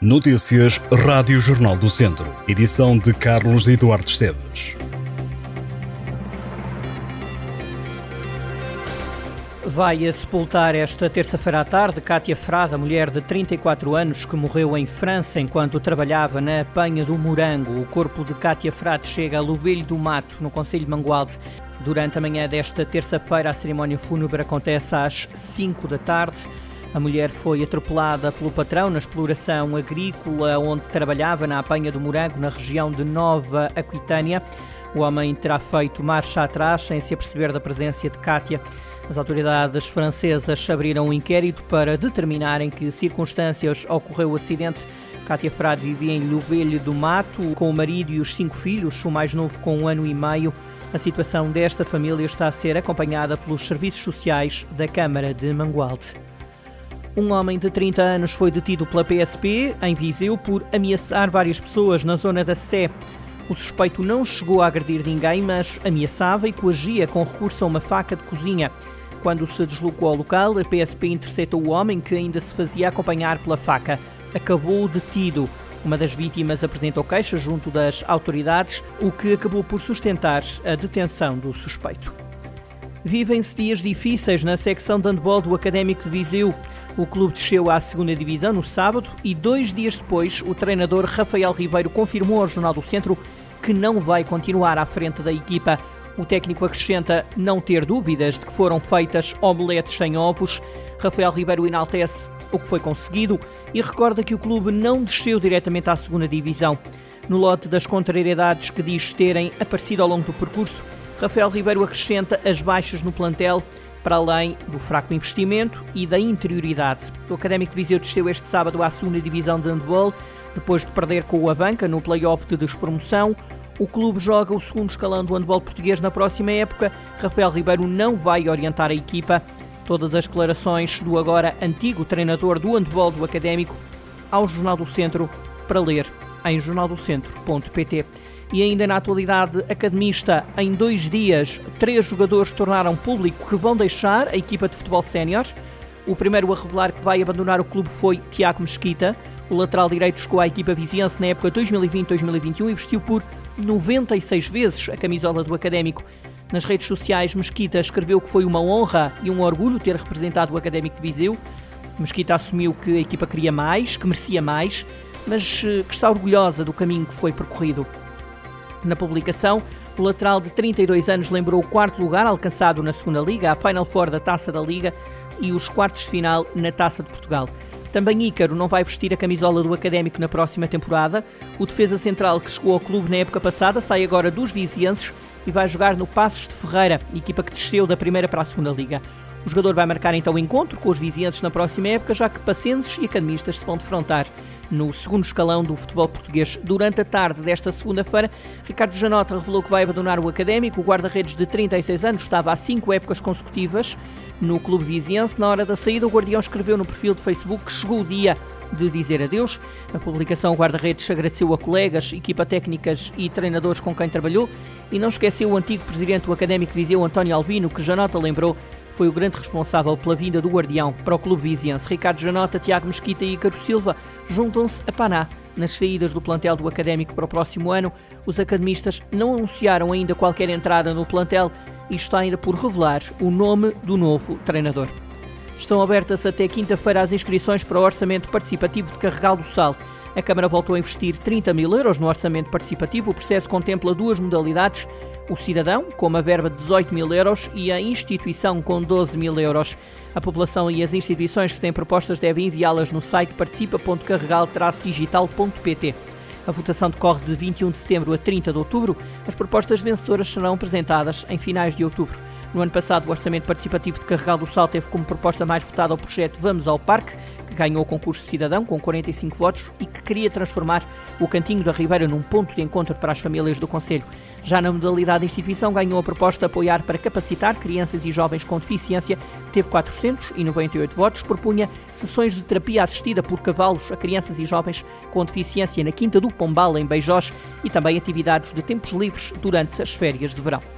Notícias Rádio Jornal do Centro. Edição de Carlos Eduardo Esteves. Vai a sepultar esta terça-feira à tarde Cátia Frada, mulher de 34 anos que morreu em França enquanto trabalhava na Penha do Morango. O corpo de Cátia Frade chega a Lubelho do Mato, no Conselho de Mangualde. Durante a manhã desta terça-feira, a cerimónia fúnebre acontece às 5 da tarde. A mulher foi atropelada pelo patrão na exploração agrícola onde trabalhava na apanha do morango na região de Nova Aquitânia. O homem terá feito marcha atrás sem se aperceber da presença de Kátia. As autoridades francesas abriram um inquérito para determinar em que circunstâncias ocorreu o acidente. Kátia Frade vivia em Lubelho do Mato com o marido e os cinco filhos, o mais novo com um ano e meio. A situação desta família está a ser acompanhada pelos serviços sociais da Câmara de Mangualde. Um homem de 30 anos foi detido pela PSP em Viseu por ameaçar várias pessoas na zona da Sé. O suspeito não chegou a agredir ninguém, mas ameaçava e coagia com recurso a uma faca de cozinha. Quando se deslocou ao local, a PSP interceptou o homem que ainda se fazia acompanhar pela faca. Acabou detido. Uma das vítimas apresentou queixa junto das autoridades, o que acabou por sustentar a detenção do suspeito. Vivem-se dias difíceis na secção de handball do Académico de Viseu. O clube desceu à segunda divisão no sábado e dois dias depois o treinador Rafael Ribeiro confirmou ao Jornal do Centro que não vai continuar à frente da equipa. O técnico acrescenta não ter dúvidas de que foram feitas omeletes sem ovos. Rafael Ribeiro enaltece o que foi conseguido e recorda que o clube não desceu diretamente à segunda divisão. No lote das contrariedades que diz terem aparecido ao longo do percurso, Rafael Ribeiro acrescenta as baixas no plantel, para além do fraco investimento e da interioridade. O Académico de Viseu desceu este sábado à segunda divisão de handball, depois de perder com o Avanca no play-off de despromoção. O clube joga o segundo escalão do handball português na próxima época. Rafael Ribeiro não vai orientar a equipa. Todas as declarações do agora antigo treinador do handball do Académico ao Jornal do Centro para ler em jornaldocentro.pt. E ainda na atualidade academista, em dois dias, três jogadores tornaram público que vão deixar a equipa de futebol sénior. O primeiro a revelar que vai abandonar o clube foi Tiago Mesquita. O lateral direito chegou à equipa viziense na época 2020-2021 e vestiu por 96 vezes a camisola do Académico. Nas redes sociais, Mesquita escreveu que foi uma honra e um orgulho ter representado o Académico de Viseu. Mesquita assumiu que a equipa queria mais, que merecia mais, mas eh, que está orgulhosa do caminho que foi percorrido. Na publicação, o lateral de 32 anos lembrou o quarto lugar alcançado na segunda Liga, a Final Four da Taça da Liga e os quartos de final na Taça de Portugal. Também Ícaro não vai vestir a camisola do Académico na próxima temporada. O defesa central que chegou ao clube na época passada sai agora dos vizienses e vai jogar no Passos de Ferreira, equipa que desceu da primeira para a segunda liga. O jogador vai marcar então o encontro com os vizienses na próxima época, já que pacenses e academistas se vão defrontar no segundo escalão do futebol português. Durante a tarde desta segunda-feira, Ricardo Janota revelou que vai abandonar o académico. O guarda-redes de 36 anos estava há cinco épocas consecutivas no clube viziense. Na hora da saída, o Guardião escreveu no perfil de Facebook que chegou o dia de dizer adeus. Na publicação, guarda-redes agradeceu a colegas, equipa técnicas e treinadores com quem trabalhou e não esqueceu o antigo presidente do Académico de Viseu, António Albino, que Janota lembrou foi o grande responsável pela vinda do Guardião para o clube viziense. Ricardo Janota, Tiago Mesquita e Ícaro Silva juntam-se a Paná nas saídas do plantel do Académico para o próximo ano. Os academistas não anunciaram ainda qualquer entrada no plantel e está ainda por revelar o nome do novo treinador. Estão abertas até quinta-feira as inscrições para o Orçamento Participativo de Carregal do Sal. A Câmara voltou a investir 30 mil euros no orçamento participativo. O processo contempla duas modalidades: o cidadão, com uma verba de 18 mil euros, e a instituição, com 12 mil euros. A população e as instituições que têm propostas devem enviá-las no site participa.carregal-digital.pt. A votação decorre de 21 de setembro a 30 de outubro. As propostas vencedoras serão apresentadas em finais de outubro. No ano passado, o Orçamento Participativo de Carregal do Sal teve como proposta mais votada o projeto Vamos ao Parque, que ganhou o concurso cidadão com 45 votos e que queria transformar o Cantinho da Ribeira num ponto de encontro para as famílias do Conselho. Já na modalidade instituição, ganhou a proposta Apoiar para Capacitar Crianças e Jovens com Deficiência, que teve 498 votos, propunha sessões de terapia assistida por cavalos a crianças e jovens com deficiência na Quinta do Pombal, em Beijós, e também atividades de tempos livres durante as férias de verão.